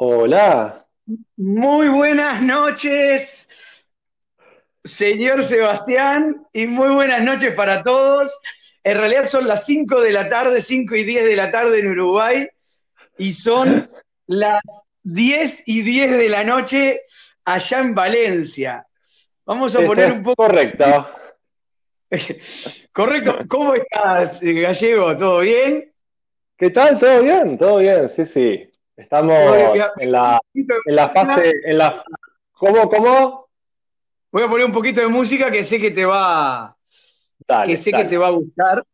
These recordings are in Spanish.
Hola. Muy buenas noches, señor Sebastián, y muy buenas noches para todos. En realidad son las 5 de la tarde, 5 y 10 de la tarde en Uruguay, y son las 10 y 10 de la noche allá en Valencia. Vamos a poner un poco... Correcto. Correcto. ¿Cómo estás, Gallego? ¿Todo bien? ¿Qué tal? ¿Todo bien? Todo bien, sí, sí. Estamos en la, en la fase, en la... ¿Cómo, cómo? Voy a poner un poquito de música que sé que te va, Dale, que sé dale. que te va a gustar.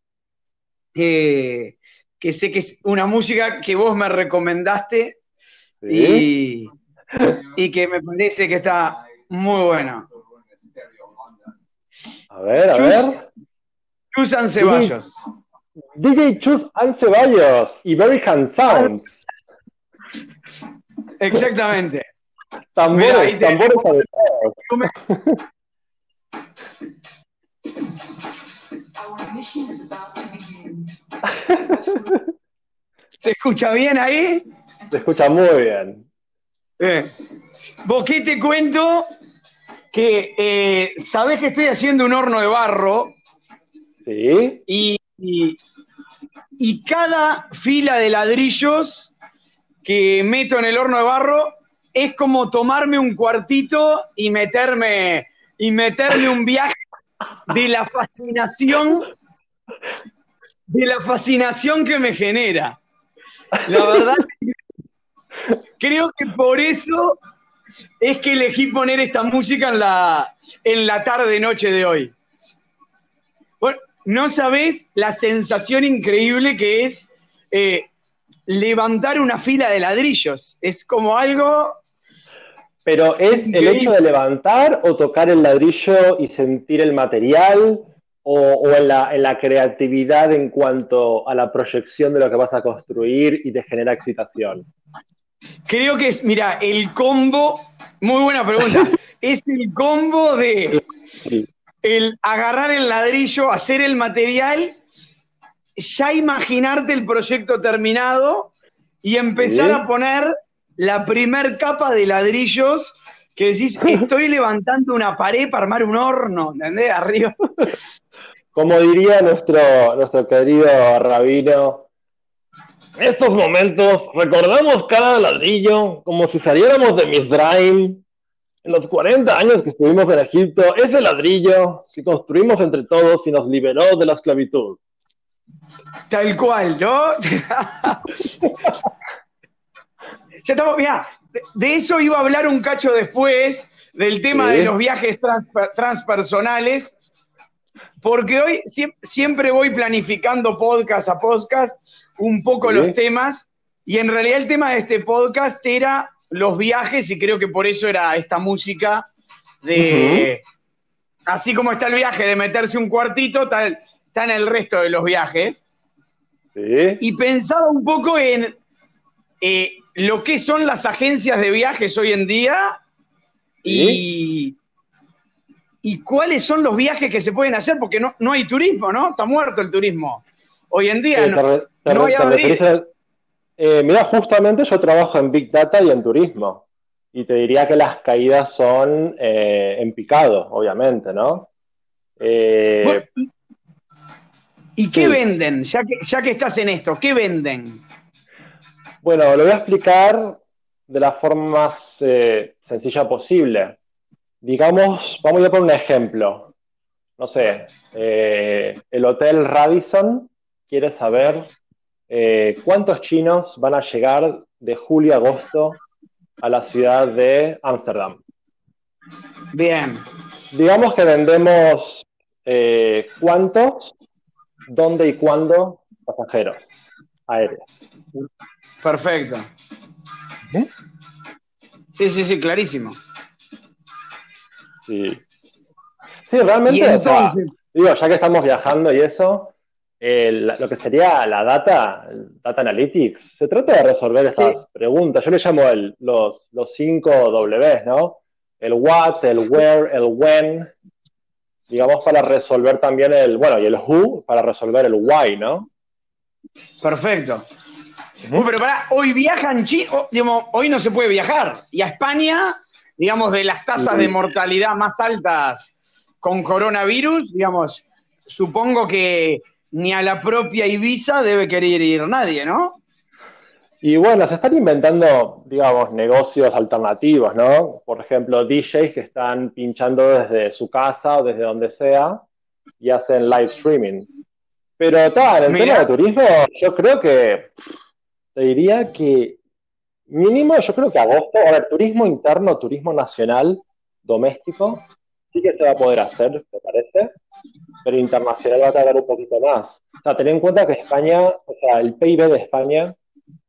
Eh, que sé que es una música que vos me recomendaste Sí. y, y que me parece que está muy buena. A ver, a Chus. ver. Susan Ceballos. DJ Chus and Ceballos y Very Hand Sounds. Exactamente. Tambores, Mira, te- tambores begin. ¿Se escucha bien ahí? Se escucha muy bien. Eh. ¿Vos qué te cuento? Que eh, sabés que estoy haciendo un horno de barro ¿Sí? y, y- y cada fila de ladrillos que meto en el horno de barro es como tomarme un cuartito y meterme, y meterme un viaje de la fascinación, de la fascinación que me genera. La verdad, creo que por eso es que elegí poner esta música en la, en la tarde-noche de hoy. Bueno, no sabés la sensación increíble que es eh, levantar una fila de ladrillos. Es como algo. Pero ¿es el hecho de levantar o tocar el ladrillo y sentir el material? ¿O, o en, la, en la creatividad en cuanto a la proyección de lo que vas a construir y te genera excitación? Creo que es, mira, el combo. Muy buena pregunta. es el combo de Sí. el agarrar el ladrillo, hacer el material, ya imaginarte el proyecto terminado y empezar a poner la primer capa de ladrillos que decís, estoy levantando una pared para armar un horno, ¿entendés? Arriba. Como diría nuestro, nuestro querido rabino, en estos momentos recordamos cada ladrillo como si saliéramos de Misraim. En los 40 años que estuvimos en Egipto, ese ladrillo que construimos entre todos y nos liberó de la esclavitud. Tal cual, ¿no? ya estamos, mira, de, de eso iba a hablar un cacho después, del tema de los viajes transper- transpersonales, porque hoy siem- siempre voy planificando podcast a podcast un poco los temas, y en realidad el tema de este podcast era los viajes, y creo que por eso era esta música de... Así como está el viaje de meterse un cuartito, tal, está en el resto de los viajes ¿Sí? y pensaba un poco en eh, lo que son las agencias de viajes hoy en día y, y cuáles son los viajes que se pueden hacer, porque no, no hay turismo, ¿no? Está muerto el turismo. Hoy en día no, te te no hay te eh, mira, justamente yo trabajo en Big Data y en turismo. Y te diría que las caídas son eh, en picado, obviamente, ¿no? Eh, ¿Y, qué sí. venden? Ya que, ya que estás en esto, ¿qué venden? Bueno, lo voy a explicar de la forma más eh, sencilla posible. Digamos, vamos a ir por un ejemplo. No sé, eh, el Hotel Radisson quiere saber eh, cuántos chinos van a llegar de julio a agosto a la ciudad de Ámsterdam. Bien, Digamos que vendemos cuántos, dónde y cuándo pasajeros aéreos. perfecto. ¿Eh? Sí, sí, sí, clarísimo. Sí, sí realmente, o sea, digo, ya que estamos viajando y eso, eh, la- lo que sería la data, el data analytics, se trata de resolver esas preguntas. Yo le llamo el- los, los cinco Ws, ¿no? El what, el where, el when, digamos, para resolver también el, bueno, y el who, para resolver el why, ¿no? perfecto. Pero pará, hoy viajan China, digamos, hoy no se puede viajar. Y a España, digamos, de las tasas de mortalidad más altas con coronavirus, digamos, supongo que ni a la propia Ibiza debe querer ir nadie, ¿no? Y bueno, se están inventando, digamos, negocios alternativos, ¿no? Por ejemplo, DJs que están pinchando desde su casa o desde donde sea y hacen live streaming. Pero tal, en Mira. tema de turismo, yo creo que te diría que mínimo, yo creo que agosto, a ver, turismo interno, turismo nacional, doméstico, sí que se va a poder hacer, me parece, pero internacional va a tardar un poquito más. O sea, ten en cuenta que España, o sea, el PIB de España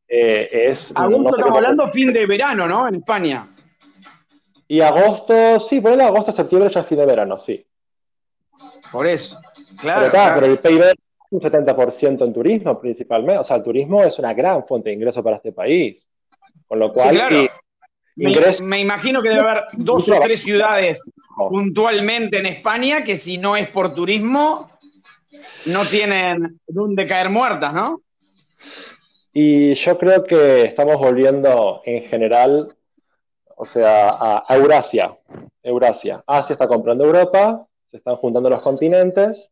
eh, es... Agosto no sé estamos hablando fin de verano, ¿no? En España. Y agosto, sí, ponele agosto, septiembre ya es fin de verano, sí. Por eso. Pero, Claro. está, claro. pero el PIB es un 70% en turismo principalmente. O sea, el turismo es una gran fuente de ingreso para este país. Con lo cual, claro. y- Me, me imagino que debe haber dos o tres ciudades puntualmente en España que si no es por turismo, no tienen dónde caer muertas, ¿no? Y yo creo que estamos volviendo en general, o sea, a a Eurasia. Eurasia. Asia está comprando Europa, se están juntando los continentes.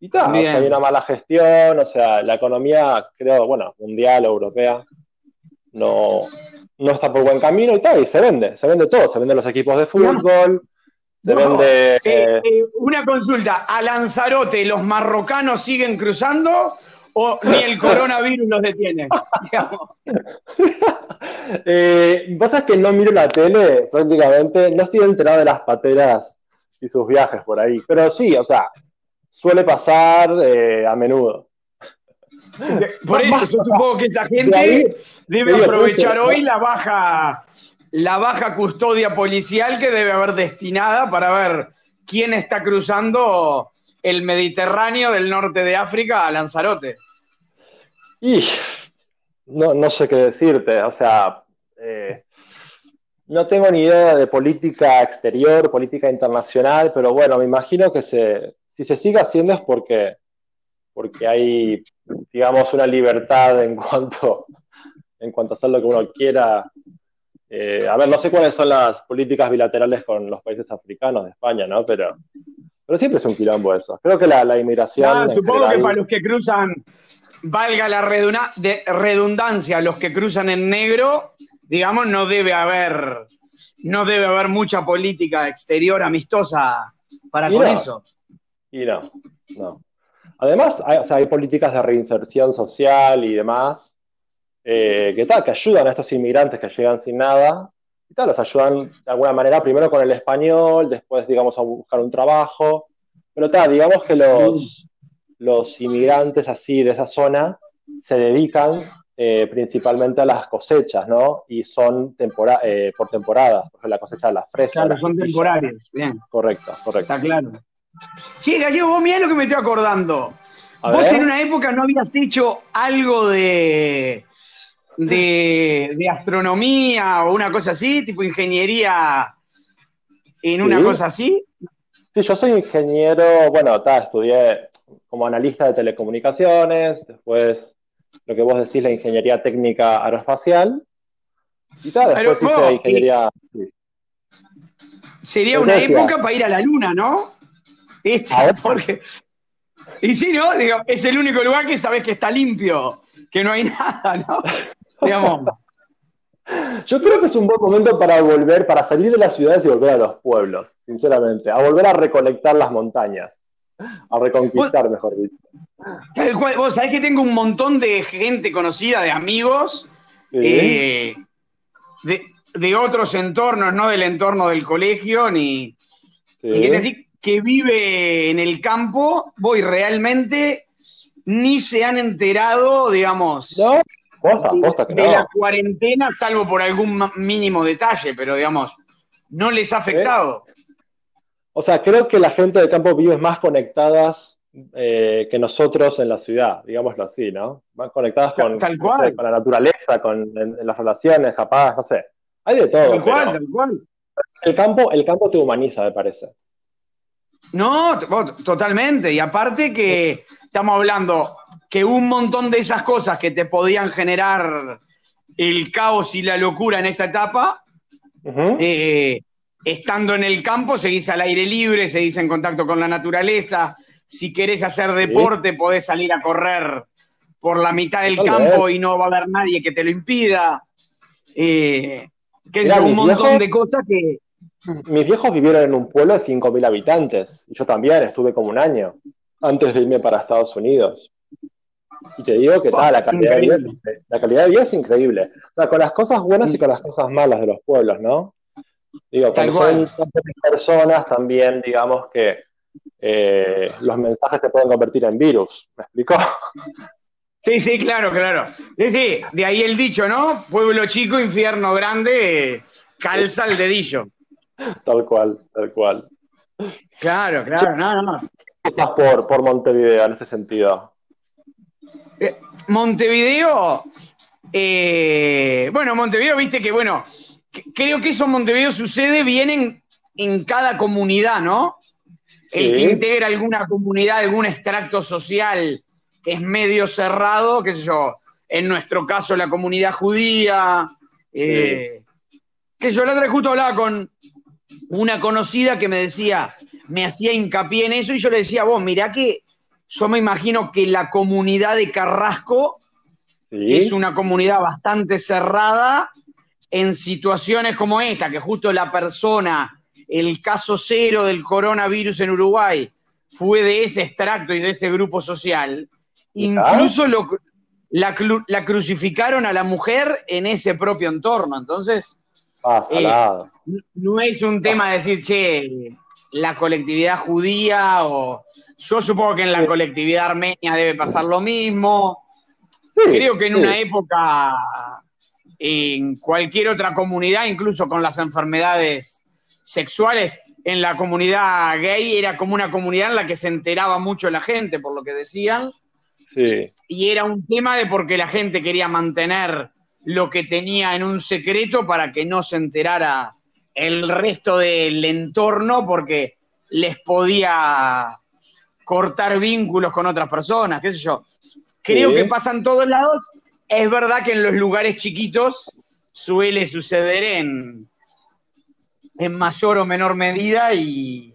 Y tal, o Bien. sea, hay una mala gestión, o sea, la economía, creo, bueno, mundial o europea, no, no está por buen camino y tal, y se vende, se vende todo, se venden los equipos de fútbol, se No, vende... Eh, eh, una consulta, ¿a Lanzarote los marrocanos siguen cruzando o ni el coronavirus los detiene? Digamos. Eh, es que no miro la tele prácticamente, no estoy enterado de las pateras y sus viajes por ahí, pero sí, o sea, suele pasar eh, a menudo. Por eso yo supongo que esa ahí- gente debe digo, aprovechar hoy la baja, la baja custodia policial que debe haber destinada para ver quién está cruzando el Mediterráneo del norte de África a Lanzarote. Y no, no sé qué decirte, o sea, eh, no tengo ni idea de política exterior, política internacional, pero bueno, me imagino que se, si se sigue haciendo es porque, porque hay, digamos, una libertad en cuanto, en cuanto a hacer lo que uno quiera. Eh, a ver, no sé cuáles son las políticas bilaterales con los países africanos de España, ¿no? Pero, pero siempre es un quilombo eso. Creo que la, la inmigración... Ah, supongo que para los que cruzan, valga la de- redundancia, los que cruzan en negro, digamos, no debe haber, no debe haber mucha política exterior amistosa para Y con no. eso. Y no, no. Además, hay, o sea, hay políticas de reinserción social y demás eh, que, tal, que ayudan a estos inmigrantes que llegan sin nada y tal, los ayudan de alguna manera primero con el español, después, digamos, a buscar un trabajo. Pero tal, digamos que los, los inmigrantes así de esa zona se dedican eh, principalmente a las cosechas, ¿no? Y son tempora eh, por temporadas, por la cosecha de las fresas. Claro, las son pitillas. temporarios. Bien, Correcto, correcto. está claro. Sí, Gallego, vos mirá lo que me estoy acordando. A vos ver. en una época no habías hecho algo de, de, de astronomía o una cosa así, tipo ingeniería en una Sí. cosa así. Sí, yo soy ingeniero, bueno, ta, estudié como analista de telecomunicaciones, después lo que vos decís, la ingeniería técnica aeroespacial, y tal, Pero después vos, hice ingeniería... sí. Sería ¿Qué una época para ir a la luna, ¿no? Este, porque. Y sí, ¿no? Digo, es el único lugar que sabes que está limpio, que no hay nada, ¿no? Digamos. Yo creo que es un buen momento para volver, para salir de las ciudades y volver a los pueblos, sinceramente, a volver a recolectar las montañas, a reconquistar, mejor dicho. Vos sabés que tengo un montón de gente conocida, de amigos, Sí. eh, de, de otros entornos, no del entorno del colegio, ni. Sí. Decir que vive en el campo, voy realmente ni se han enterado, digamos. No, posta, posta que de la cuarentena, salvo por algún mínimo detalle, pero digamos, no les ha afectado. O sea, creo que la gente del campo vive más conectadas eh, que nosotros en la ciudad, digámoslo así, ¿no? Más conectadas con, Tal no cual. sé, con la naturaleza, con en- en las relaciones, capaz, no sé. Hay de todo. Tal cual, pero tal cual. el campo, el campo te humaniza, me parece. No, totalmente. Y aparte que estamos hablando que un montón de esas cosas que te podían generar el caos y la locura en esta etapa, eh, estando en el campo, seguís al aire libre, seguís en contacto con la naturaleza. Si querés hacer deporte, podés salir a correr por la mitad del campo y no va a haber nadie que te lo impida. Eh, que es un montón de cosas que. Mis viejos vivieron en un pueblo de 5.000 habitantes. Y yo también estuve como un año antes de irme para Estados Unidos. Y te digo que tal, la calidad, de vida, la calidad de vida es increíble. O sea, con las cosas buenas y con las cosas malas de los pueblos, ¿no? Digo, Tal son cual. personas también, digamos que eh, los mensajes se pueden convertir en virus. ¿Me explico? Sí, sí, claro, claro. Sí, sí, de ahí el dicho, ¿no? Pueblo chico, infierno grande, calza el dedillo. Tal cual, tal cual. Claro, claro, no, no. Cosas por, por Montevideo en ese sentido. Eh, Montevideo, eh, bueno, Montevideo, viste que, bueno, creo que eso en Montevideo sucede bien en, en cada comunidad, ¿no? El Sí. que integra alguna comunidad, algún extracto social que es medio cerrado, qué sé yo, en nuestro caso la comunidad judía, eh, que yo la otra vez justo hablaba con una conocida que me decía, me hacía hincapié en eso y yo le decía, vos, mirá que yo me imagino que la comunidad de Carrasco Sí. que es una comunidad bastante cerrada en situaciones como esta, que justo la persona, el caso cero del coronavirus en Uruguay, fue de ese extracto y de ese grupo social. Mirá. Incluso lo, la, cru- la crucificaron a la mujer en ese propio entorno. Entonces, Ah, eh, no es un tema de decir, che, la colectividad judía o... Yo supongo que en la Sí. colectividad armenia debe pasar lo mismo. Sí, Creo que en sí. una época, en cualquier otra comunidad, incluso con las enfermedades sexuales, en la comunidad gay era como una comunidad en la que se enteraba mucho la gente, por lo que decían, Sí, y era un tema de porque la gente quería mantener lo que tenía en un secreto para que no se enterara el resto del entorno, porque les podía cortar vínculos con otras personas, qué sé yo. Creo Sí. que pasa en todos lados. Es verdad que en los lugares chiquitos suele suceder en, en mayor o menor medida y,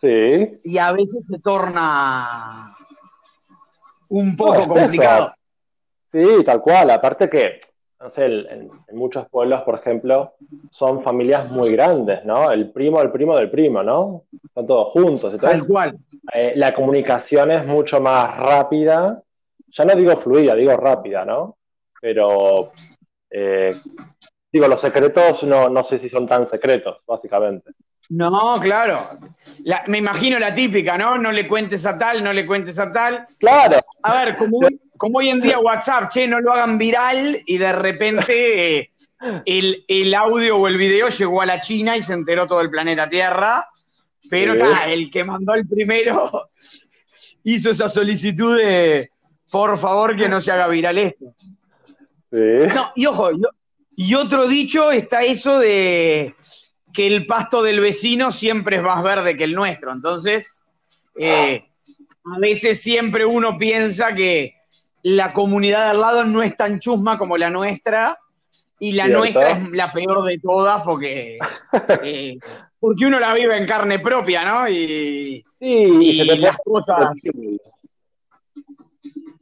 sí. y a veces se torna un poco complicado. Sí, tal cual. Aparte que, no sé, en, en muchos pueblos, por ejemplo, son familias muy grandes, ¿no? El primo, el primo del primo, ¿no? Están todos juntos. Tal Entonces, cual. eh, la comunicación es mucho más rápida. Ya no digo fluida, digo rápida, ¿no? Pero, eh, digo, los secretos no, no sé si son tan secretos, básicamente. No, claro. La- me imagino la típica, ¿no? No le cuentes a tal, no le cuentes a tal. Claro, A ver, como, como hoy en día WhatsApp, che, no lo hagan viral y de repente eh, el, el audio o el video llegó a la China y se enteró todo el planeta Tierra. Pero Sí. ta, el que mandó el primero hizo esa solicitud de por favor que no se haga viral esto. Sí. No, y ojo, y, otro dicho está eso de que el pasto del vecino siempre es más verde que el nuestro. Entonces, eh, a veces siempre uno piensa que la comunidad de al lado no es tan chusma como la nuestra y la Cierto. nuestra es la peor de todas porque, eh, porque uno la vive en carne propia, ¿no? Y, Sí, y las cosas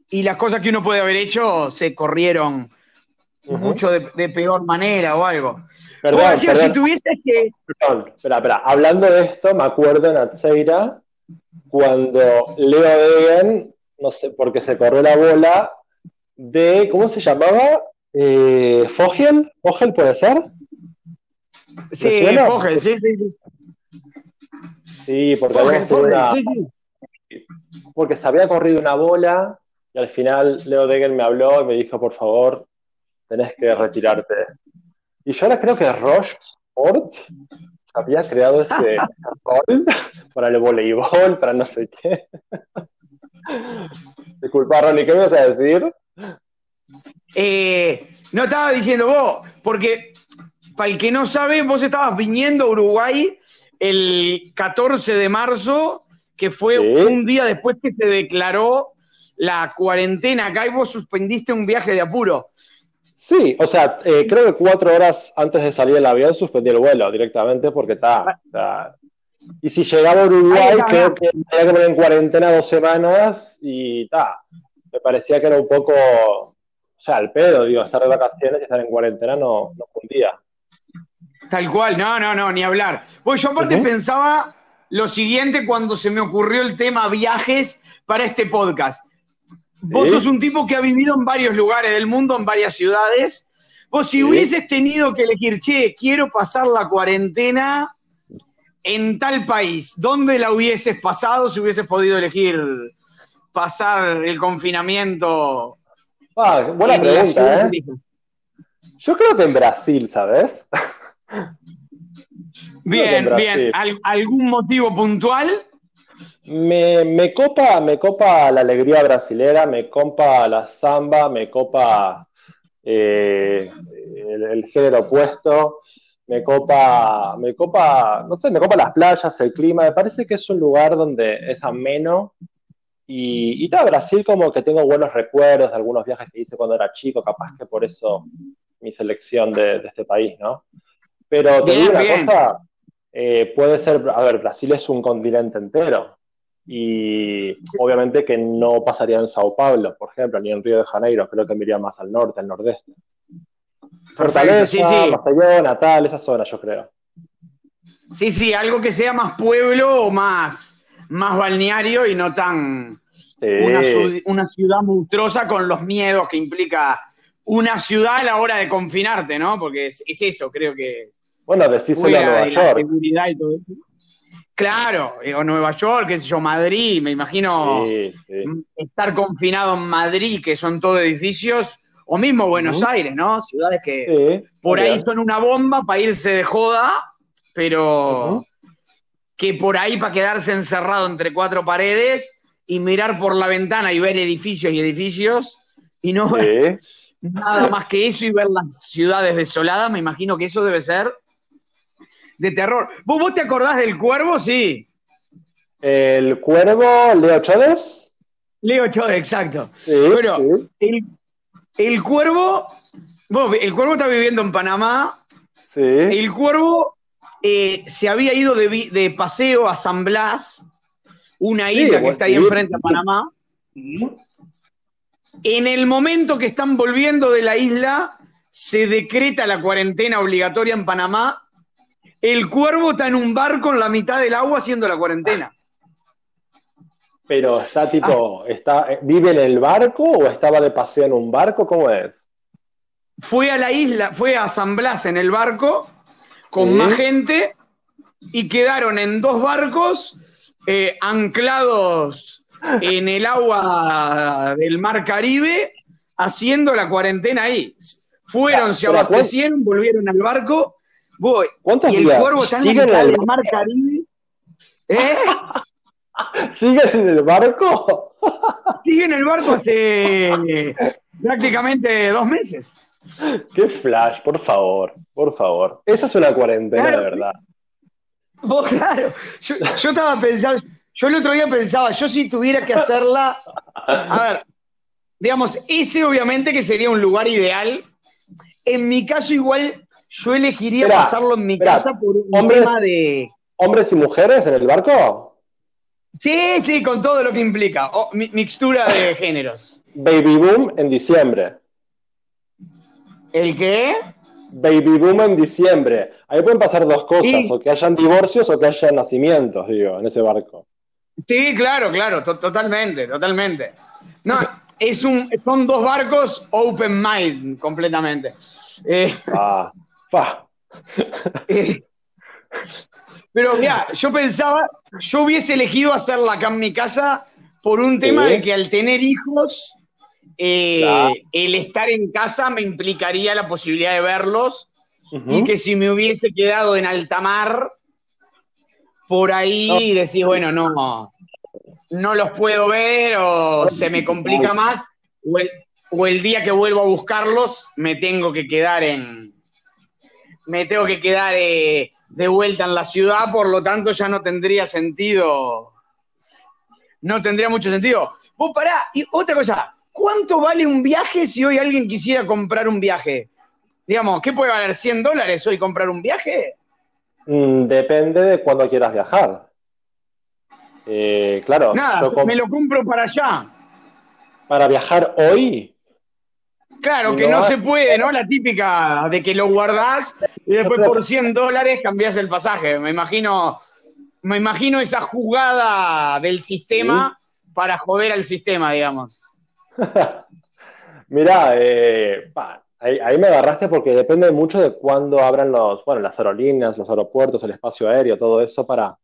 y las cosas que uno puede haber hecho se corrieron Mucho de, de peor manera o algo. Perdón, si tuvieses que. Perdón, espera, espera. Hablando de esto, me acuerdo en Atseira cuando Leo Degen, no sé, porque se corrió la bola de, ¿cómo se llamaba? Eh, ¿Fogel? ¿Fogel puede ser? Sí? Fogel, sí, sí, sí. Sí, porque, Fogel, habíamos tenido Fogel, una- sí, sí. porque se había corrido una bola y al final Leo Degen me habló y me dijo, por favor, tenés que retirarte. Y yo ahora creo que Roche Sport había creado ese rol para el voleibol, para no sé qué. Disculpa, Ronnie, ¿qué me vas a decir? Eh, no estaba diciendo vos, porque para el que no sabe, vos estabas viniendo a Uruguay el 14 de marzo, que fue Sí. un día después que se declaró la cuarentena acá y vos suspendiste un viaje de apuro. Sí, o sea, eh, creo que cuatro horas antes de salir del avión suspendí el vuelo directamente porque está. está- Y si llegaba a Uruguay, está, creo que tenía que poner en cuarentena dos semanas y está. Me parecía que era un poco, o sea, al pedo, digo, estar de vacaciones y estar en cuarentena no, no fundía. Tal cual, no, no, no, ni hablar. Pues yo aparte pensaba lo siguiente cuando se me ocurrió el tema viajes para este podcast. Vos Sí. sos un tipo que ha vivido en varios lugares del mundo, en varias ciudades. Vos si Sí. hubieses tenido que elegir, che, quiero pasar la cuarentena en tal país, ¿dónde la hubieses pasado si hubieses podido elegir pasar el confinamiento? Ah, buena pregunta, ¿eh? Yo creo que en Brasil, ¿sabes? Bien, Brasil. bien. ¿Al- ¿Algún motivo puntual? Me, me copa, me copa la alegría brasilera, me copa la samba, me copa eh, el, el género opuesto, me copa, me copa, no sé, me copa las playas, el clima, me parece que es un lugar donde es ameno y, y tal, Brasil como que tengo buenos recuerdos de algunos viajes que hice cuando era chico, capaz que por eso mi selección de, de este país, ¿no? Pero te Bien, digo una bien. cosa, eh, puede ser, a ver, Brasil es un continente entero y obviamente que no pasaría en Sao Paulo, por ejemplo, ni en Río de Janeiro, creo que me iría más al norte, al nordeste. Fortaleza, sí, sí. Maceió, Natal, esa zona yo creo. Sí, sí, algo que sea más pueblo o más, más balneario y no tan Sí. una, su- una ciudad monstruosa con los miedos que implica una ciudad a la hora de confinarte, ¿no? Porque es, es eso, creo que Bueno, decíselo a Nueva York. seguridad y todo eso. Claro, eh, o Nueva York, qué sé yo, Madrid, me imagino Sí, sí. estar confinado en Madrid, que son todo edificios, o mismo Buenos. Aires, ¿no? Ciudades que Sí, por ahí son una bomba para irse de joda, pero que por ahí para quedarse encerrado entre cuatro paredes y mirar por la ventana y ver edificios y edificios y no ver Sí. nada más que eso y ver las ciudades desoladas, me imagino que eso debe ser de terror. ¿Vos, vos te acordás del cuervo? Sí. El cuervo, Leo Chodes. Leo Chode, exacto. Sí, Bueno, sí, El, el cuervo, vos, el cuervo está viviendo en Panamá sí. El cuervo eh, se había ido de, de paseo a San Blas, una isla que bueno, está ahí enfrente a Panamá. En el momento que están volviendo de la isla, se decreta la cuarentena obligatoria en Panamá. El cuervo está en un barco en la mitad del agua haciendo la cuarentena. Pero está tipo, Ah. está, eh, ¿vive en el barco o estaba de paseo en un barco? ¿Cómo es? Fue a la isla, fue a San Blas en el barco con más gente y quedaron en dos barcos eh, anclados en el agua del Mar Caribe haciendo la cuarentena ahí. Fueron, se abastecieron, volvieron al barco. Voy. ¿Cuántos Y el días? cuervo está en la ¿Siguen del Mar Caribe. ¿Eh? ¿Siguen en el barco? Sigue en el barco hace prácticamente dos meses. Qué flash, por favor, por favor. Esa es una cuarentena Claro. de verdad. Vos, claro, yo, yo estaba pensando, yo el otro día pensaba, yo si tuviera que hacerla, a ver, digamos, ese obviamente que sería un lugar ideal. En mi caso, igual, yo elegiría Esperá, pasarlo en mi esperá, casa por un hombres- tema de. ¿Hombres y mujeres en el barco? Sí, sí, con todo lo que implica. mi- mixtura de géneros. Baby boom en diciembre. ¿El qué? Baby boom en diciembre. Ahí pueden pasar dos cosas, Sí. o que hayan divorcios o que hayan nacimientos, digo, en ese barco. Sí, claro, claro, to- totalmente, totalmente. No, es un, son dos barcos open mind completamente. Eh, Ah, fa. Eh, Pero mira, yo pensaba, yo hubiese elegido hacerla acá en mi casa por un tema de que al tener hijos, eh, Claro. el estar en casa me implicaría la posibilidad de verlos y que si me hubiese quedado en alta mar, por ahí decís, bueno, no, no los puedo ver o se me complica más, o el, o el día que vuelvo a buscarlos me tengo que quedar en, me tengo que quedar eh, de vuelta en la ciudad, por lo tanto ya no tendría sentido, no tendría mucho sentido. Vos pará, y otra cosa, ¿cuánto vale un viaje si hoy alguien quisiera comprar un viaje? Digamos, ¿qué puede valer 100 dólares hoy comprar un viaje? Mm, depende de cuándo quieras viajar. Eh, claro, Nada, yo me lo compro para allá. para viajar hoy, Claro, que no se puede, ¿no? La típica de que lo guardás y después por 100 dólares cambiás el pasaje. Me imagino, me imagino esa jugada del sistema para joder al sistema, digamos. Mirá, eh, ahí me agarraste porque depende mucho de cuándo abran los, bueno, las aerolíneas, los aeropuertos, el espacio aéreo, todo eso para,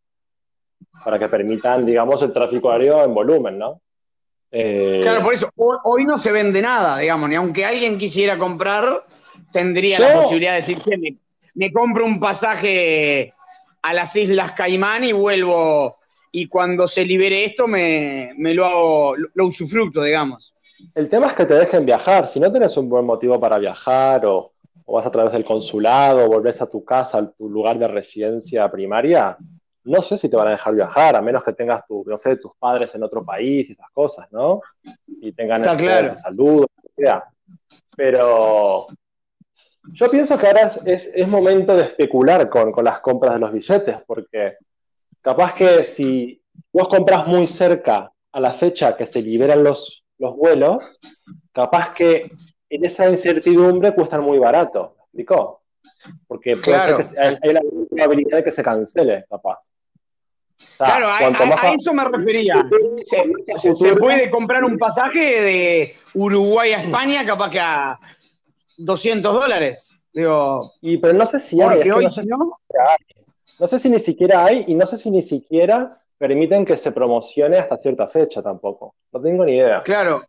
para que permitan, digamos, el tráfico aéreo en volumen, ¿no? Eh, Claro, por eso, ho- hoy no se vende nada, digamos, ni aunque alguien quisiera comprar, tendría la posibilidad de decir que me, me compro un pasaje a las Islas Caimán y vuelvo, y cuando se libere esto me, me lo hago, lo, lo usufructo, digamos. El tema es que te dejen viajar. Si no tenés un buen motivo para viajar o, o vas a través del consulado, volvés a tu casa, a tu lugar de residencia primaria, no sé si te van a dejar viajar, a menos que tengas tu, no sé, tus padres en otro país y esas cosas, ¿no? Y tengan Está claro. de salud, sea. Pero yo pienso que ahora es, es- es momento de especular con, con las compras de los billetes, porque capaz que si vos compras muy cerca a la fecha que se liberan los, los vuelos, capaz que en esa incertidumbre cuestan muy barato, ¿me explicó? Porque puede Claro. ser que hay, hay la probabilidad de que se cancele, capaz. O sea, Claro, a, más- eso me refería. Se, puede comprar un pasaje de Uruguay a España capaz que a 200 dólares. Digo, Y, pero no sé si hay, es que hoy no sé si no, No sé si ni siquiera hay y no sé si ni siquiera permiten que se promocione hasta cierta fecha tampoco. No tengo ni idea. Claro.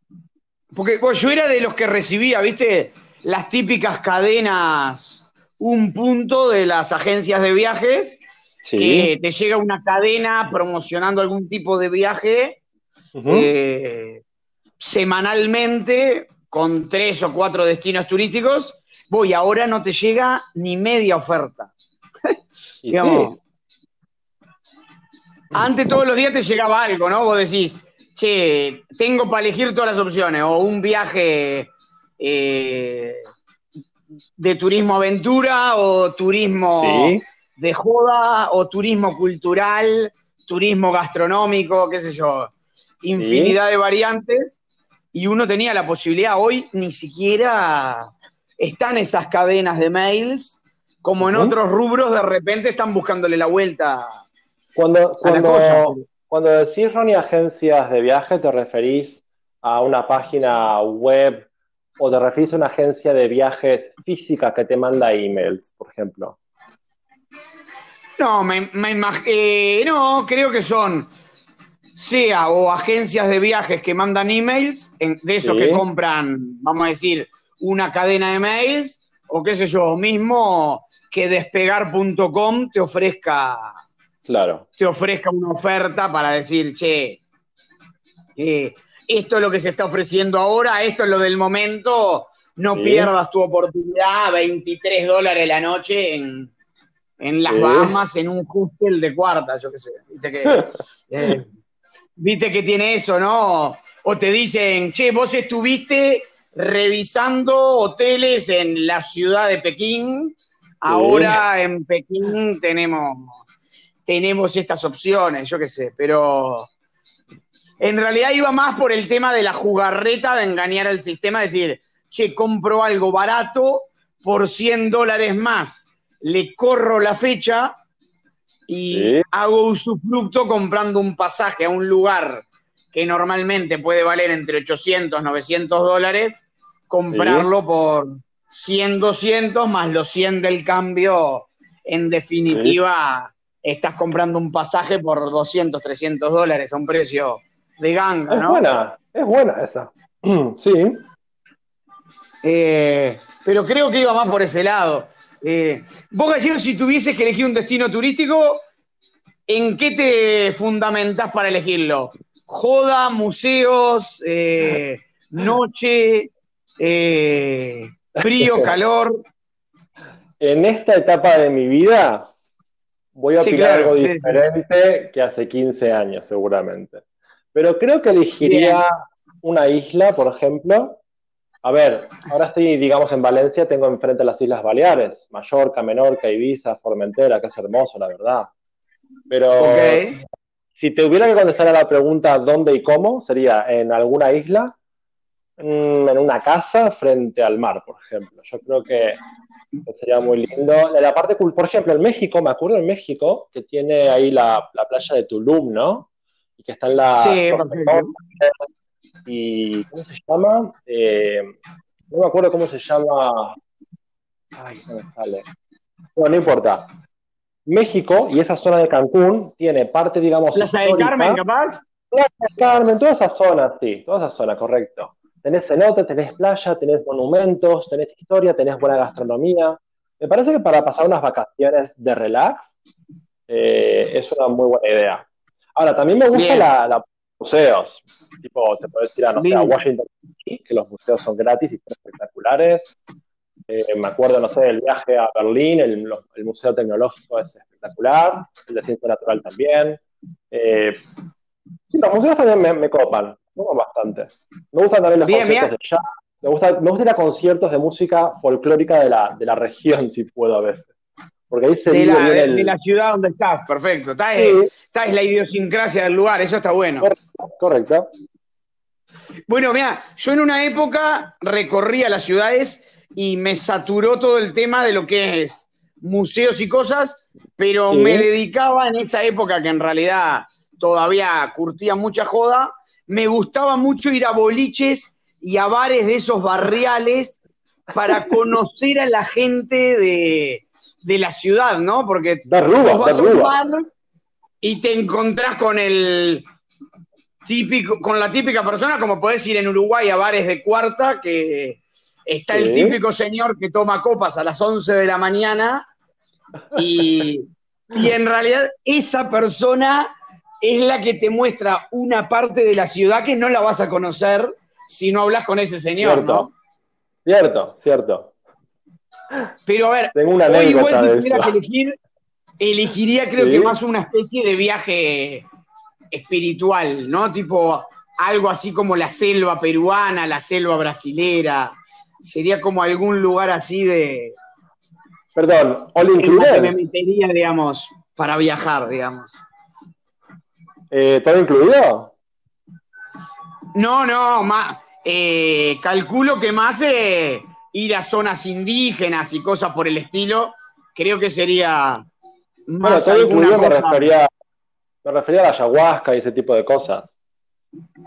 Porque bueno, yo era de los que recibía, ¿viste? Las típicas cadenas, un punto de las agencias de viajes, Sí. que te llega una cadena promocionando algún tipo de viaje eh, semanalmente con tres o cuatro destinos turísticos. Voy, ahora no te llega ni media oferta. Digamos. sí, Antes todos los días te llegaba algo, ¿no? Vos decís, che, tengo para elegir todas las opciones, o un viaje eh, de turismo aventura, o turismo sí. De joda, o turismo cultural, turismo gastronómico, qué sé yo, infinidad de variantes, y uno tenía la posibilidad, hoy ni siquiera están esas cadenas de mails, como en otros rubros de repente están buscándole la vuelta Cuando, a la cuando, cosa. cuando decís, Ronnie, agencias de viaje, ¿te referís a una página web o te referís a una agencia de viajes física que te manda emails, por ejemplo? No, me, eh, no, creo que son sea o agencias de viajes que mandan emails, en- de esos Sí. que compran, vamos a decir, una cadena de mails, o qué sé yo, mismo que despegar.com te ofrezca, Claro. te ofrezca una oferta para decir, che, eh, esto es lo que se está ofreciendo ahora, esto es lo del momento, no Sí. pierdas tu oportunidad, 23 dólares la noche en, en las. Bahamas, en un hostel de cuarta, yo qué sé. Viste que, eh, viste que tiene eso, ¿no? O te dicen, che, vos estuviste revisando hoteles en la ciudad de Pekín, ahora en Pekín tenemos, tenemos estas opciones, yo qué sé, pero en realidad iba más por el tema de la jugarreta de engañar al sistema, decir, che, compro algo barato por 100 dólares más, le corro la fecha y Sí. hago usufructo comprando un pasaje a un lugar que normalmente puede valer entre 800, 900 dólares, comprarlo por 100, 200 más los 100 del cambio. En definitiva, estás comprando un pasaje por 200, 300 dólares a un precio de ganga, Es ¿no? buena, es buena esa. Sí. Eh, pero creo que iba más por ese lado. Eh, vos, Gallego, si tuvieses que elegir un destino turístico, ¿en qué te fundamentás para elegirlo? ¿Joda, museos, eh, noche, eh, frío, calor? En esta etapa de mi vida voy a Sí, opinar claro, algo sí, diferente que hace 15 años, seguramente. Pero creo que elegiría una isla, por ejemplo. A ver, ahora estoy, digamos, en Valencia, tengo enfrente las Islas Baleares, Mallorca, Menorca, Ibiza, Formentera, que es hermoso, la verdad. Pero si te hubiera que contestar a la pregunta dónde y cómo, sería en alguna isla, mm, en una casa frente al mar, por ejemplo. Yo creo que sería muy lindo. La parte, cul- por ejemplo, en México, me acuerdo en México, que tiene ahí la, la playa de Tulum, ¿no? Y que está en la Sí. Y ¿cómo se llama? Eh, no me acuerdo cómo se llama. Ay, no me sale. Bueno, no importa. México y esa zona de Cancún tiene parte, digamos, Plaza del. Carmen, capaz. Plaza del Carmen, toda esa zona, sí, toda esa zona, correcto. Tenés cenote, tenés playa, tenés monumentos, tenés historia, tenés buena gastronomía. Me parece que para pasar unas vacaciones de relax eh, es una muy buena idea. Ahora, también me gusta la- museos. Tipo, te puedes ir a, no sé, a. Washington, que los museos son gratis y son espectaculares. Eh, me acuerdo, no sé, del viaje a Berlín, el, el Museo Tecnológico es espectacular, el de Ciencia Natural también. Eh, sí, los museos también me, me copan, me copan bastante. Me gustan también los Bien, conciertos de jazz, me gusta, me gusta ir a conciertos de música folclórica de la, de la región, si puedo a veces. Porque ahí se De la, bien de, el... de la ciudad donde estás, perfecto. Está, Sí. está es la idiosincrasia del lugar, eso está bueno. Correcto. Bueno, mira, yo en una época recorría las ciudades y me saturó todo el tema de lo que es museos y cosas, pero Sí. me dedicaba en esa época que en realidad todavía curtía mucha joda, me gustaba mucho ir a boliches y a bares de esos barriales para conocer a la gente de, de la ciudad, ¿no? Porque Da Vos vas a un bar y te encontrás con el típico, con la típica persona, como podés ir en Uruguay a bares de cuarta, que está el típico señor que toma copas a las 11 de la mañana y, y en realidad esa persona es la que te muestra una parte de la ciudad que no la vas a conocer si no hablas con ese señor, Cierto. ¿no? Cierto, cierto. Pero a ver, Tengo una Hoy igual si tuviera que elegir, elegiría creo Sí. que más una especie de viaje espiritual, ¿no? Tipo algo así como la selva peruana, la selva brasilera. Sería como algún lugar así de Perdón, all la que me included. metería, digamos, para viajar, digamos. Eh, ¿Todo incluido? No, no, más, eh, calculo que más eh, ir a zonas indígenas y cosas por el estilo, creo que sería Bueno, más alguna incluido me refería, me refería a la ayahuasca y ese tipo de cosas.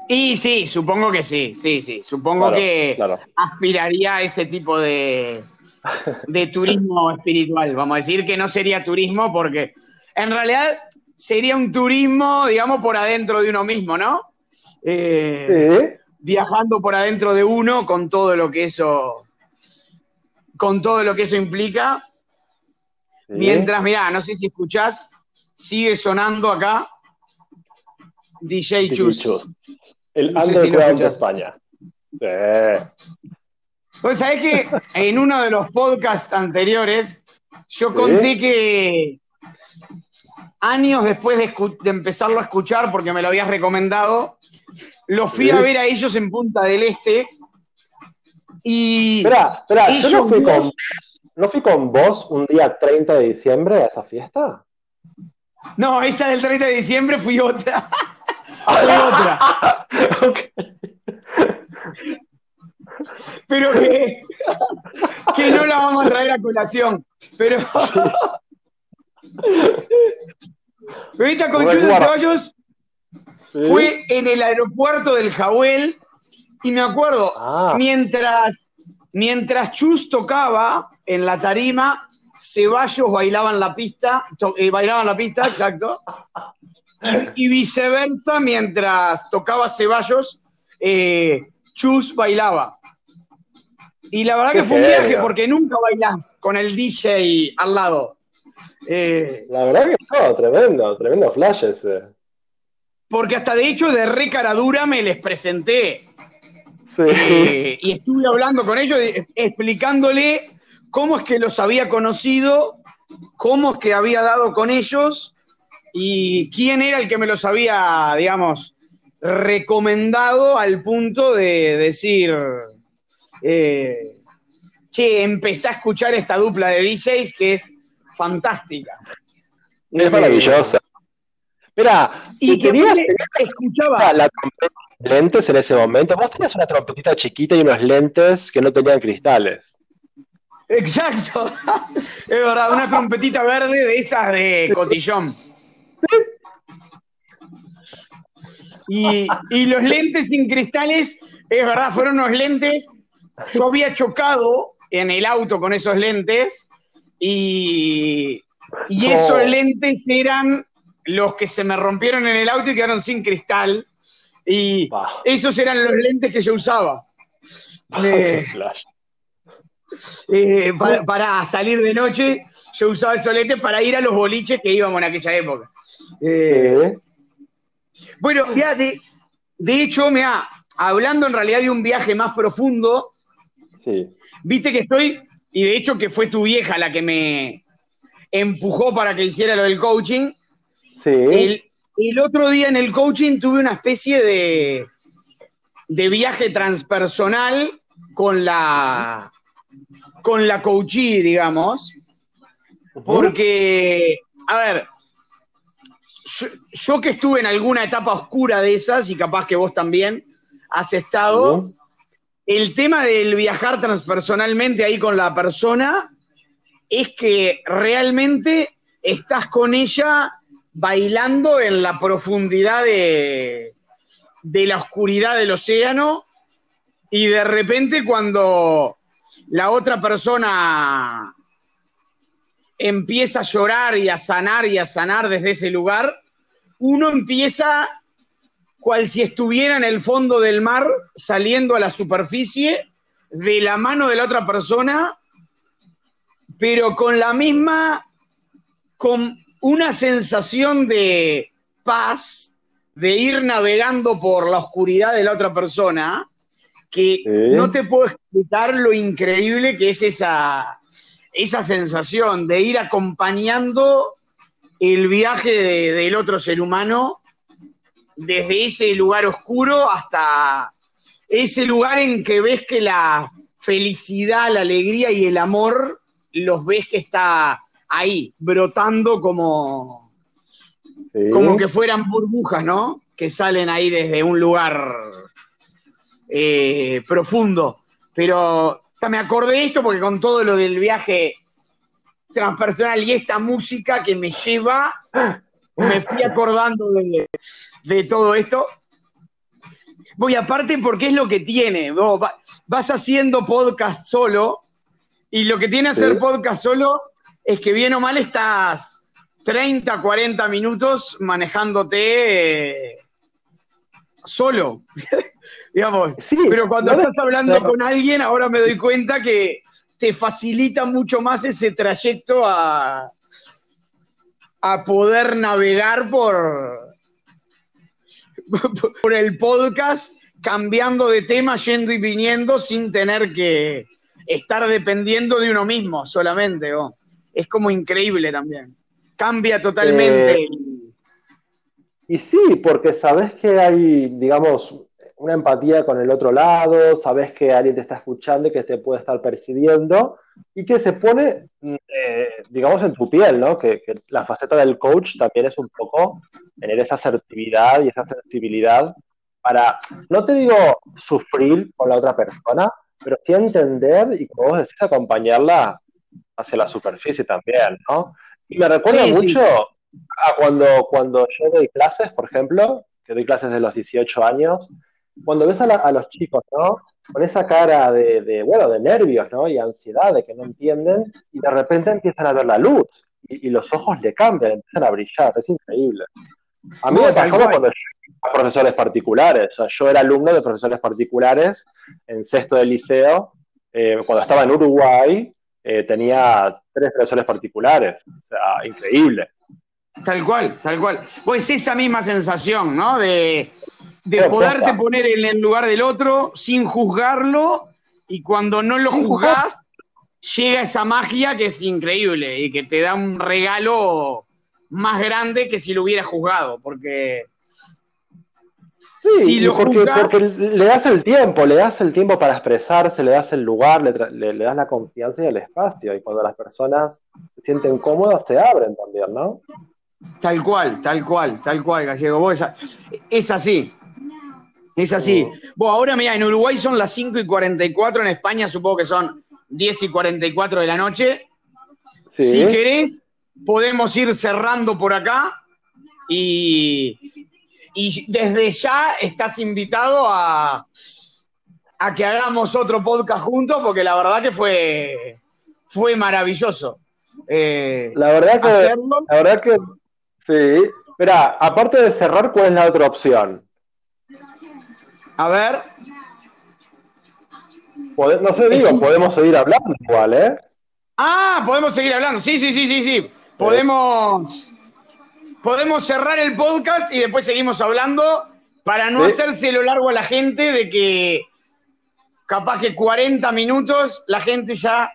Y sí, supongo que sí, sí, sí. Supongo Claro, que claro. aspiraría a ese tipo de, de turismo espiritual. Vamos a decir que no sería turismo porque en realidad sería un turismo, digamos, por adentro de uno mismo, ¿no? Eh, Sí. Viajando por adentro de uno con todo lo que eso, con todo lo que eso implica. sí. Mientras, mirá, no sé si escuchás, sigue sonando acá DJ Chus. Chus. El No si underground de. España. Sí. Pues sabés que en uno de los podcasts anteriores yo Sí. conté que años después de, empezarlo a escuchar, porque me lo habías recomendado, lo fui Sí. a ver a ellos en Punta del Este y Espera, espera, yo no fui, con, ¿no fui con vos un día 30 de diciembre a esa fiesta? no, esa del 30 de diciembre fui otra. fue otra. Pero que, que no la vamos a traer a colación. Pero. Pero esta caballos Sí. fue en el aeropuerto del Jahuel y me acuerdo, Ah. mientras, mientras Chus tocaba en la tarima, Ceballos bailaba en la pista, eh, bailaba en la pista, exacto, y, viceversa, mientras tocaba Ceballos, eh, Chus bailaba. Y la verdad que fue un viaje porque nunca bailás con el DJ al lado. Eh, La verdad que no, tremendo, tremendo flash ese. porque hasta de hecho de re cara dura me les presenté. Sí. Eh, y estuve hablando con ellos, eh, explicándole cómo es que los había conocido, cómo es que había dado con ellos y quién era el que me los había, digamos, recomendado al punto de decir, eh, che, empecé a escuchar esta dupla de DJs que es fantástica. Es maravillosa. Mira, Y que querías escuchaba, la trompeta lentes en ese momento, vos tenías una trompetita chiquita y unos lentes que no tenían cristales. exacto, es verdad, una trompetita verde de esas de cotillón. Y, y los lentes sin cristales, es verdad, fueron unos lentes. Yo había chocado en el auto con esos lentes y, y esos Oh. lentes eran los que se me rompieron en el auto y quedaron sin cristal. Y esos eran los lentes que yo usaba. Eh, eh, pa- para salir de noche, yo usaba esos lentes para ir a los boliches que íbamos en aquella época. Eh. Bueno, mira, de, de hecho, mira, hablando en realidad de un viaje más profundo, Sí. viste que estoy, y de hecho que fue tu vieja la que me empujó para que hiciera lo del coaching. Sí. El, el otro día en el coaching tuve una especie de, de viaje transpersonal con la con la coachee, digamos, porque, a ver, yo, yo que estuve en alguna etapa oscura de esas, y capaz que vos también has estado, el tema del viajar transpersonalmente ahí con la persona es que realmente estás con ella bailando en la profundidad de, de la oscuridad del océano y de repente cuando la otra persona empieza a llorar y a sanar y a sanar desde ese lugar, uno empieza cual si estuviera en el fondo del mar saliendo a la superficie de la mano de la otra persona, pero con la misma, con una sensación de paz, de ir navegando por la oscuridad de la otra persona, que no te puedo explicar lo increíble que es esa, esa sensación de ir acompañando el viaje de- del otro ser humano desde ese lugar oscuro hasta ese lugar en que ves que la felicidad, la alegría y el amor los ves que está ahí, brotando como, Sí. como que fueran burbujas, ¿no? Que salen ahí desde un lugar eh, profundo. Pero me acordé de esto porque con todo lo del viaje transpersonal y esta música que me lleva, me fui acordando de, de todo esto. Voy aparte porque es lo que tiene. Vos va- vas haciendo podcast solo y lo que tiene hacer Sí. podcast solo es que bien o mal estás 30, 40 minutos manejándote eh, solo. Digamos, Sí, pero cuando no estás hablando con alguien, ahora me doy cuenta que te facilita mucho más ese trayecto a, a poder navegar por, por el podcast, cambiando de tema, yendo y viniendo, sin tener que estar dependiendo de uno mismo solamente. ¿no? Es como increíble también. Cambia totalmente. Eh, Y sí, porque sabes que hay, digamos, una empatía con el otro lado, sabes que alguien te está escuchando y que te puede estar percibiendo y que se pone, eh, digamos, en tu piel, ¿no? Que, que la faceta del coach también es un poco tener esa asertividad y esa sensibilidad para, no te digo sufrir con la otra persona, pero sí entender y, como vos decís, acompañarla hacia la superficie también, ¿no? Y me recuerda Sí, sí. mucho a cuando, cuando yo doy clases, por ejemplo, que doy clases de los 18 años, cuando ves a, la- a los chicos, ¿no? Con esa cara de, de, bueno, de nervios, ¿no? Y ansiedad, de que no entienden, y de repente empiezan a ver la luz, y, y los ojos le cambian, empiezan a brillar, es increíble. A mí me cual. cuando yo a profesores particulares, o sea, yo era alumno de profesores particulares en sexto de liceo, eh, cuando estaba en Uruguay, eh, tenía tres profesores particulares, o sea, increíble. Tal cual, tal cual. Pues esa misma sensación, ¿no? De, de poderte poner en el lugar del otro sin juzgarlo y cuando no lo juzgás, llega esa magia que es increíble y que te da un regalo más grande que si lo hubieras juzgado, porque Sí, Si y lo porque, le das el tiempo, le das el tiempo para expresarse, le das el lugar, le, tra- le- le das la confianza y el espacio. Y cuando las personas se sienten cómodas, se abren también, ¿no? Tal cual, tal cual, tal cual, Gallego. Vos es, es así. Es así. Vos, ahora mira, en Uruguay son las 5 y 44, en España supongo que son 10 y 44 de la noche. Sí. Si querés, podemos ir cerrando por acá y, y desde ya estás invitado a, a que hagamos otro podcast juntos porque la verdad que fue, fue maravilloso. Eh, La verdad que, hacerlo. la verdad que, sí. Mira, aparte de cerrar, ¿cuál es la otra opción? A ver, no sé, digo, podemos seguir hablando igual, ¿eh? Ah, podemos seguir hablando. Sí, sí, sí, sí, sí. Podemos, podemos cerrar el podcast y después seguimos hablando para no Sí. hacérselo largo a la gente de que capaz que 40 minutos la gente ya...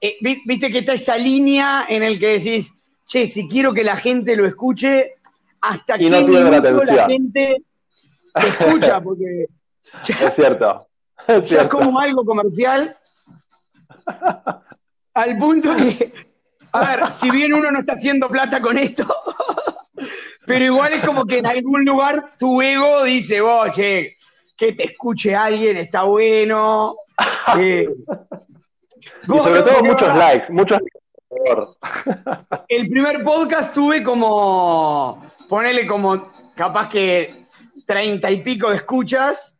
eh, vi- Viste que está esa línea en el que decís, che, si quiero que la gente lo escuche, ¿hasta no pierde la gente te escucha? Porque ya- Es cierto. Es cierto. como algo comercial. Al punto que, a ver, si bien uno no está haciendo plata con esto, pero igual es como que en algún lugar tu ego dice, vos, che, que te escuche alguien está bueno. Eh, Y sobre todo muchos likes, muchos. El primer podcast tuve como, ponele como capaz que treinta y pico de escuchas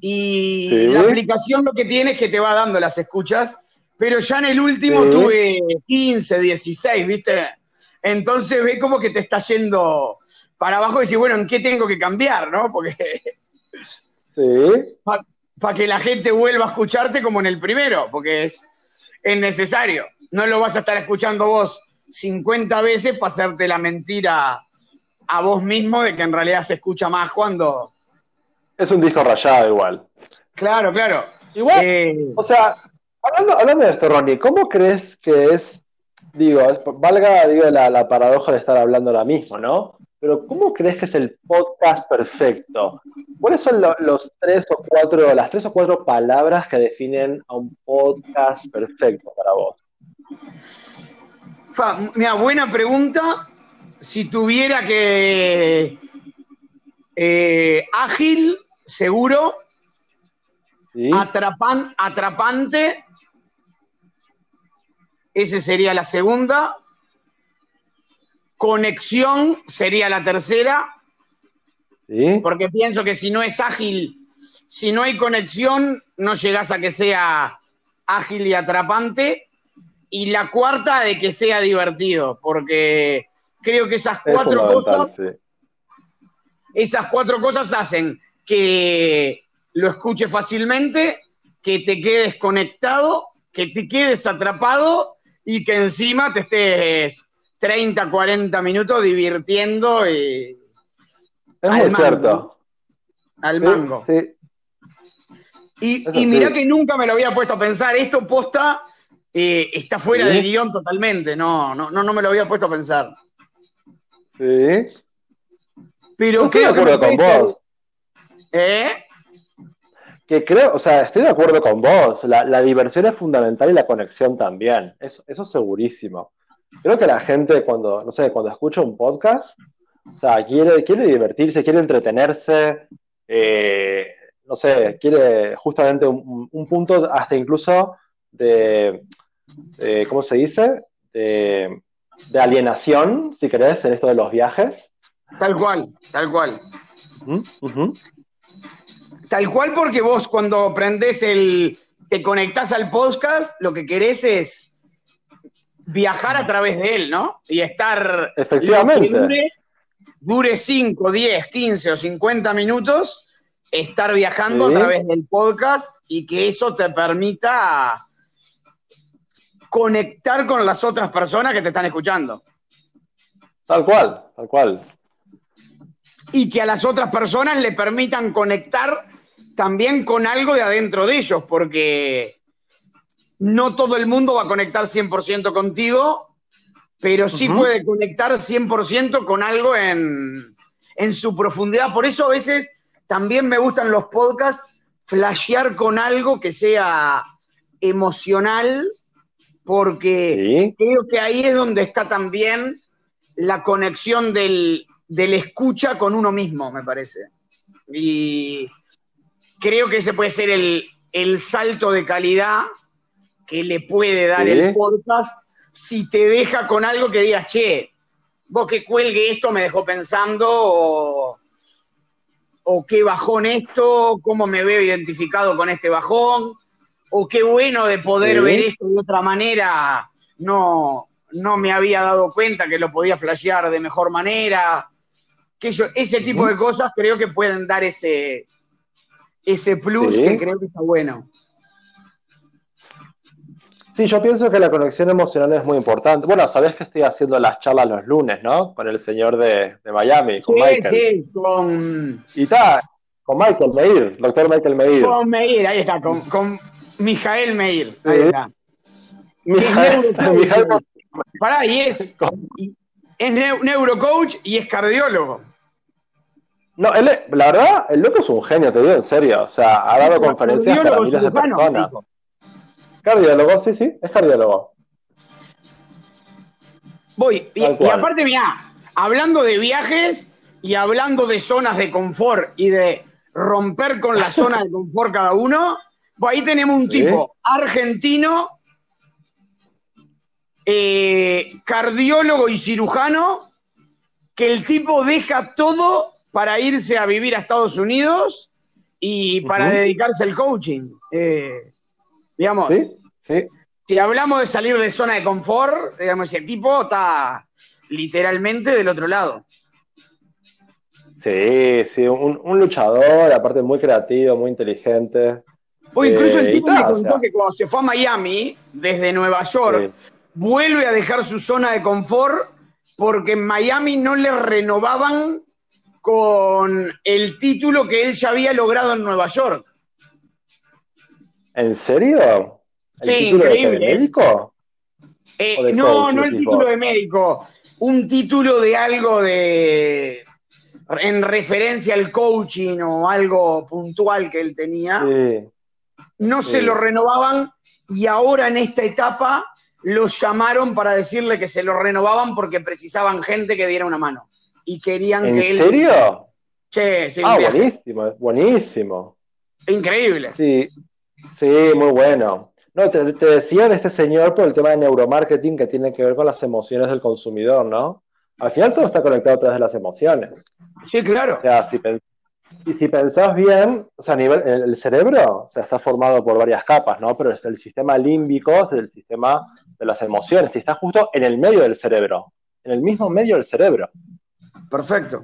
y Sí. la aplicación lo que tiene es que te va dando las escuchas, pero ya en el último Sí. tuve 15, 16, ¿viste? Entonces ve como que te está yendo para abajo y decís, bueno, ¿en qué tengo que cambiar, no? Porque Sí. para que la gente vuelva a escucharte como en el primero, porque es, es necesario. No lo vas a estar escuchando vos 50 veces para hacerte la mentira a vos mismo de que en realidad se escucha más cuando... Es un disco rayado igual. Claro, claro. Igual, Eh, o sea, hablando, hablando de esto, Ronnie, ¿cómo crees que es, digo, valga digo, la, la paradoja de estar hablando ahora mismo, ¿no? Pero ¿cómo crees que es el podcast perfecto? ¿Cuáles son lo- los tres o cuatro, las tres o cuatro palabras que definen a un podcast perfecto para vos? Fa, mira, buena pregunta. Si tuviera que... eh, ágil, seguro. ¿Sí? Atrapan, atrapante. Ese sería la segunda. Conexión sería la tercera, ¿Sí? porque pienso que si no es ágil, si no hay conexión, no llegas a que sea ágil y atrapante. Y la cuarta, de que sea divertido, porque creo que esas Es cuatro cosas sí. esas cuatro cosas hacen que lo escuches fácilmente, que te quedes conectado, que te quedes atrapado y que encima te estés 30, 40 minutos divirtiendo y Es Al muy mango. cierto. al mango. sí. Y, y mirá sí. que nunca me lo había puesto a pensar. Esto posta eh, está fuera Sí. de guion totalmente. No, no, no, no me lo había puesto a pensar. Sí. Pero estoy de creo que acuerdo con vos. ¿Eh? Que creo, o sea, estoy de acuerdo con vos. La, la diversión es fundamental y la conexión también. Eso, eso segurísimo. Creo que la gente cuando, no sé, cuando escucha un podcast, o sea, quiere, quiere divertirse, quiere entretenerse, eh, no sé, quiere justamente un, un punto hasta incluso de, de, ¿cómo se dice? De, de alienación, si querés, en esto de los viajes. Tal cual, tal cual. Tal cual porque vos cuando prendés el, te conectás al podcast, lo que querés es viajar a través de él, ¿no? Y estar... Efectivamente. Dure, dure 5, 10, 15 o 50 minutos, estar viajando Sí. a través del podcast y que eso te permita conectar con las otras personas que te están escuchando. Tal cual, tal cual. y que a las otras personas le permitan conectar también con algo de adentro de ellos, porque no todo el mundo va a conectar 100% contigo, pero sí puede conectar 100% con algo en, en su profundidad. Por eso a veces también me gustan los podcasts, flashear con algo que sea emocional, porque Sí, creo que ahí es donde está también la conexión del, del escucha con uno mismo, me parece. Y creo que ese puede ser el, el salto de calidad que le puede dar el podcast si te deja con algo que digas, che, vos que cuelgue esto me dejó pensando, o, o qué bajón esto, cómo me veo identificado con este bajón, o qué bueno de poder ver esto de otra manera, no, no me había dado cuenta que lo podía flashear de mejor manera. Que yo, ese tipo de cosas creo que pueden dar ese, ese plus Sí. que creo que está bueno. Sí, yo pienso que la conexión emocional es muy importante. Bueno, sabés que estoy haciendo las charlas los lunes, ¿no? Con el señor de, de Miami, con Sí, Michael. sí, con, Y está, con Michael Meir, doctor Michael Meir. con Meir, ahí está, con, con Mijael Meir, ahí Sí. está. Mijael- es. Mijael- Pará, y es, es neu- neurocoach y es cardiólogo. No, él, es- la verdad, el loco es un genio, te digo en serio. O sea, ha dado conferencias para miles de personas. dijo. Cardiólogo, sí, sí, es cardiólogo. Voy, y, aparte, mira, hablando de viajes y hablando de zonas de confort y de romper con la zona de confort cada uno, pues ahí tenemos un Sí. tipo argentino, eh, cardiólogo y cirujano, que el tipo deja todo para irse a vivir a Estados Unidos y para dedicarse al coaching. Eh, digamos, Sí, sí. si hablamos de salir de zona de confort, digamos, ese tipo está literalmente del otro lado. Sí, sí, un, un luchador, aparte muy creativo, muy inteligente. O incluso el Eh, tipo y me o contó sea. que cuando se fue a Miami, desde Nueva York, Sí. vuelve a dejar su zona de confort porque en Miami no le renovaban con el título que él ya había logrado en Nueva York. ¿En serio? ¿El Sí, título increíble. de médico? Eh, O de no, coach, no el tipo. título de médico, un título de algo de en referencia al coaching o algo puntual que él tenía. Sí. no Sí. se lo renovaban y ahora en esta etapa los llamaron para decirle que se lo renovaban porque precisaban gente que diera una mano. Y querían ¿En que él... serio? Che, sí, Ah, viaje. buenísimo, buenísimo. Increíble. Sí, sí, muy bueno. No, te, te decía de este señor por el tema de neuromarketing que tiene que ver con las emociones del consumidor, ¿no? Al final todo está conectado a través de las emociones. Sí, claro. O sea, si y si pensás bien, o sea, a nivel, el el cerebro o sea, está formado por varias capas, ¿no? Pero es el sistema límbico es el sistema de las emociones y está justo en el medio del cerebro, en el mismo medio del cerebro. Perfecto.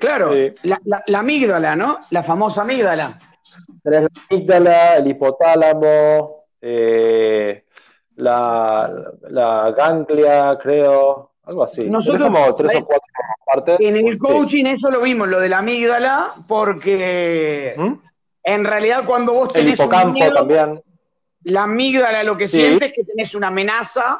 Claro, Sí. la, la- la amígdala, ¿no? La famosa amígdala. Tenés la amígdala, el hipotálamo, eh, la, la ganglia, creo, algo así. Nosotros- como tres o cuatro partes. En el Sí. coaching eso lo vimos, lo de la amígdala, porque ¿Mm? en realidad cuando vos El tenés un hipocampo miedo, también. La amígdala lo que Sí. siente es que tenés una amenaza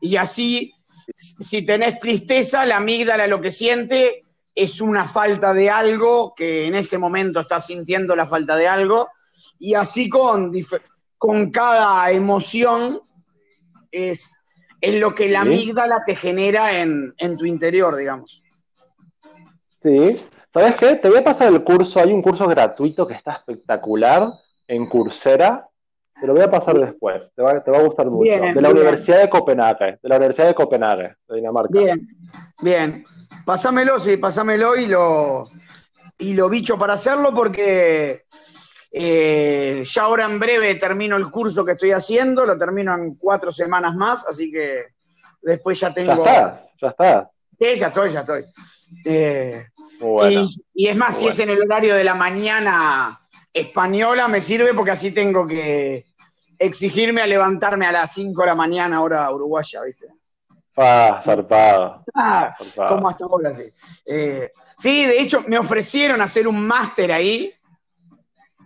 y así, si tenés tristeza, la amígdala lo que siente es una falta de algo, que en ese momento estás sintiendo la falta de algo, y así con, con cada emoción es, es lo que la amígdala te genera en, en tu interior, digamos. Sí. ¿Sabes qué? Te voy a pasar el curso. Hay un curso gratuito que está espectacular en Coursera. Te lo voy a pasar después. Te va, te va a gustar mucho. Bien, de la bien. Universidad de Copenhague. De la Universidad de Copenhague, de Dinamarca. Bien, bien. Pásamelo, sí, pásamelo y lo, y lo bicho para hacerlo porque eh, ya ahora en breve termino el curso que estoy haciendo, lo termino en cuatro semanas más, así que después ya Ya tengo... estás, ya estás. Sí, ya estoy, ya estoy. Eh, bueno. y, y es más, si es en el horario de la mañana española, me sirve porque así tengo que exigirme a levantarme a las 5 de la mañana, hora uruguaya, ¿viste? Ah, zarpado. Ah, zarpado. como hasta ahora, sí. Eh, sí, de hecho, me ofrecieron hacer un máster ahí,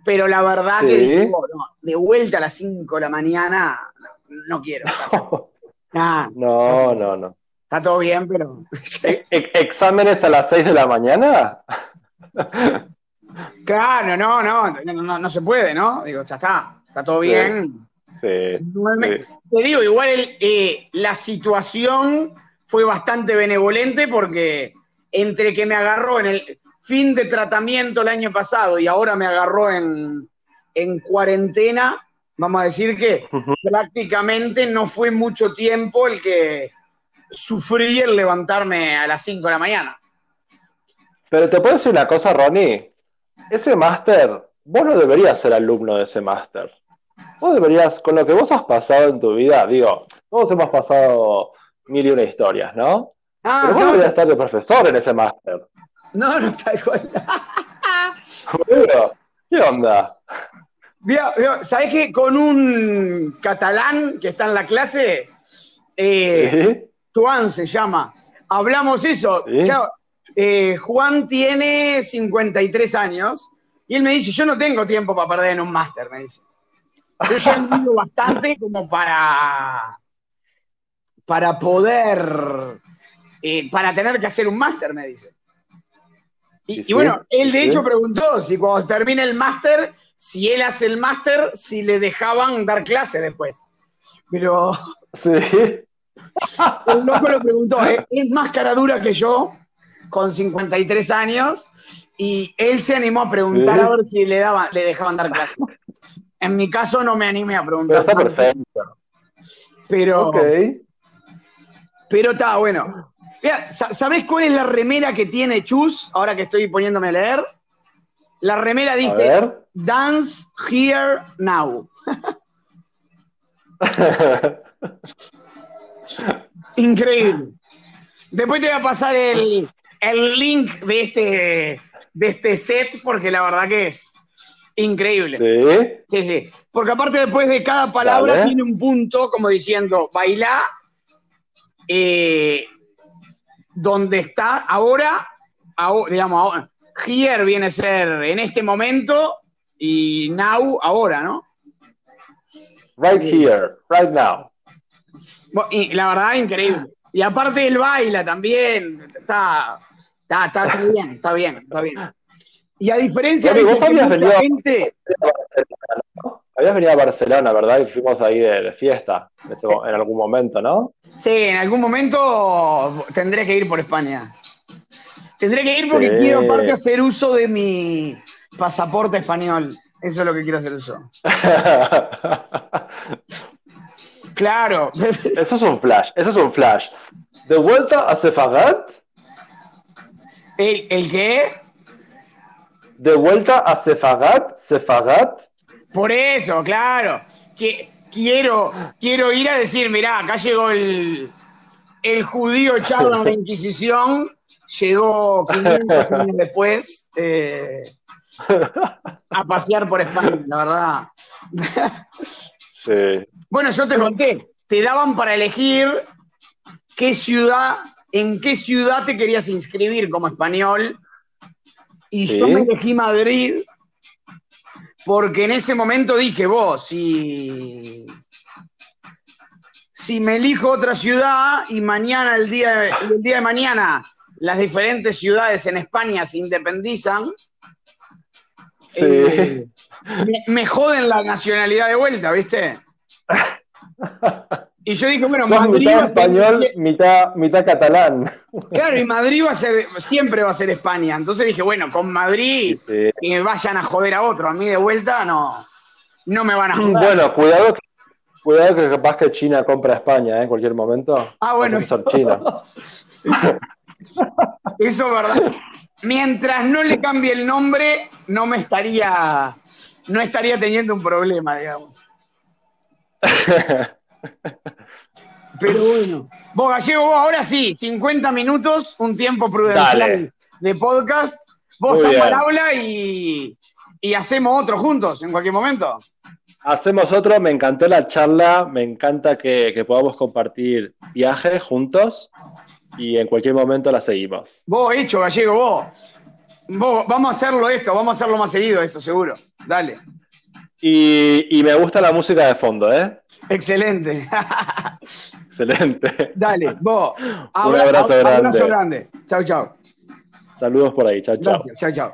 pero la verdad que dije, "Oh, no, de vuelta a las 5 de la mañana, no, no quiero. Nah, No, no, no. está todo bien, pero. E- e- ¿Exámenes a las 6 de la mañana? claro, no, no, no, no, no se puede, ¿no? Digo, ya está, está todo bien. Sí. Te digo, igual eh, la situación fue bastante benevolente porque entre que me agarró en el fin de tratamiento el año pasado y ahora me agarró en, en cuarentena, vamos a decir que prácticamente no fue mucho tiempo el que sufrí el levantarme a las 5 de la mañana. Pero te puedo decir una cosa, Ronnie. Ese máster, vos no deberías ser alumno de ese máster. Vos deberías, con lo que vos has pasado en tu vida, digo, todos hemos pasado mil y una historias, ¿no? Ah, Pero vos no, deberías estar de profesor en ese máster. no, no, tal cual. ¿Qué onda? ¿Sabés que con un catalán que está en la clase, eh, ¿Sí? Juan se llama, hablamos eso. Sí. Claro, eh, Juan tiene 53 años y él me dice, yo no tengo tiempo para perder en un máster, me dice. Yo ya vivido bastante como para, para poder, eh, para tener que hacer un máster, me dice. Y, bueno, él de hecho preguntó si cuando termine el máster, si él hace el máster, si le dejaban dar clase después. Pero Sí. el loco lo preguntó, ¿eh? es más cara dura que yo, con 53 años, y él se animó a preguntar Sí. a ver si le, daban, le dejaban dar. En mi caso no me animé a Pero preguntar. está perfecto. Pero, Ok. pero está bueno. Mira, sa- ¿Sabés cuál es la remera que tiene Chus? Ahora que estoy poniéndome a leer. La remera dice. Dance Here Now. Increíble. Después te voy a pasar el, el link de este, de este set porque la verdad que es increíble. Sí. Sí, sí. Porque aparte después de cada palabra tiene un punto como diciendo, baila, eh, donde está ahora, aho- digamos, ahora, here viene a ser en este momento y now ahora, ¿no? Right here, right now. Y la verdad, increíble. Y aparte él baila también, está, está, está bien, está bien, está bien. Y a diferencia de vos habías venido gente, Habías venido a Barcelona, ¿verdad? Y fuimos ahí de, fiesta en, algún momento, ¿no? Sí, en algún momento tendré que ir por España. Tendré que ir porque Sí. quiero aparte hacer uso de mi pasaporte español. Eso es lo que quiero hacer uso. Claro. Eso es un flash, eso es un flash. De vuelta a Sefagat, ¿El, el qué? de vuelta a Sefagat, Sefagat. Por eso, claro. Que, quiero, quiero ir a decir, mirá, acá llegó el, el judío Charla de la Inquisición, llegó 500 años después eh, a pasear por España, la verdad. Sí. Bueno, yo te conté, te daban para elegir qué ciudad, en qué ciudad te querías inscribir como español. Y yo me elegí Madrid porque en ese momento dije, vos, si, si me elijo otra ciudad y mañana, el día, de- el día de mañana, las diferentes ciudades en España se independizan, Sí. eh, me, me joden la nacionalidad de vuelta, ¿viste? Y yo dije, bueno, Sos Madrid mitad ser- español, mitad, mitad catalán. claro, y Madrid va a ser, siempre va a ser España. Entonces dije, bueno, con Madrid Sí. que me vayan a joder a otro, a mí de vuelta no, no me van a joder. Bueno, cuidado que, cuidado que capaz que China compra España ¿eh? en cualquier momento. Ah, bueno. Ser China. Eso es verdad. Mientras no le cambie el nombre, no me estaría, no estaría teniendo un problema, digamos. Pero bueno. Vos, Gallego, vos ahora sí, 50 minutos, un tiempo prudencial Dale. de podcast. Vos Muy estás bien. al habla y, y hacemos otro juntos en cualquier momento. Hacemos otro, me encantó la charla, me encanta que, que podamos compartir viajes juntos y en cualquier momento la seguimos. Vos, hecho, Gallego, vos. Vos, vamos a hacerlo esto, vamos a hacerlo más seguido esto, seguro. Dale. Y, y me gusta la música de fondo, ¿eh? Excelente. Excelente. Dale, vos. Un abrazo grande. Abrazo grande. Chau, chau. Saludos por ahí. Chao, chao. Chau, chau.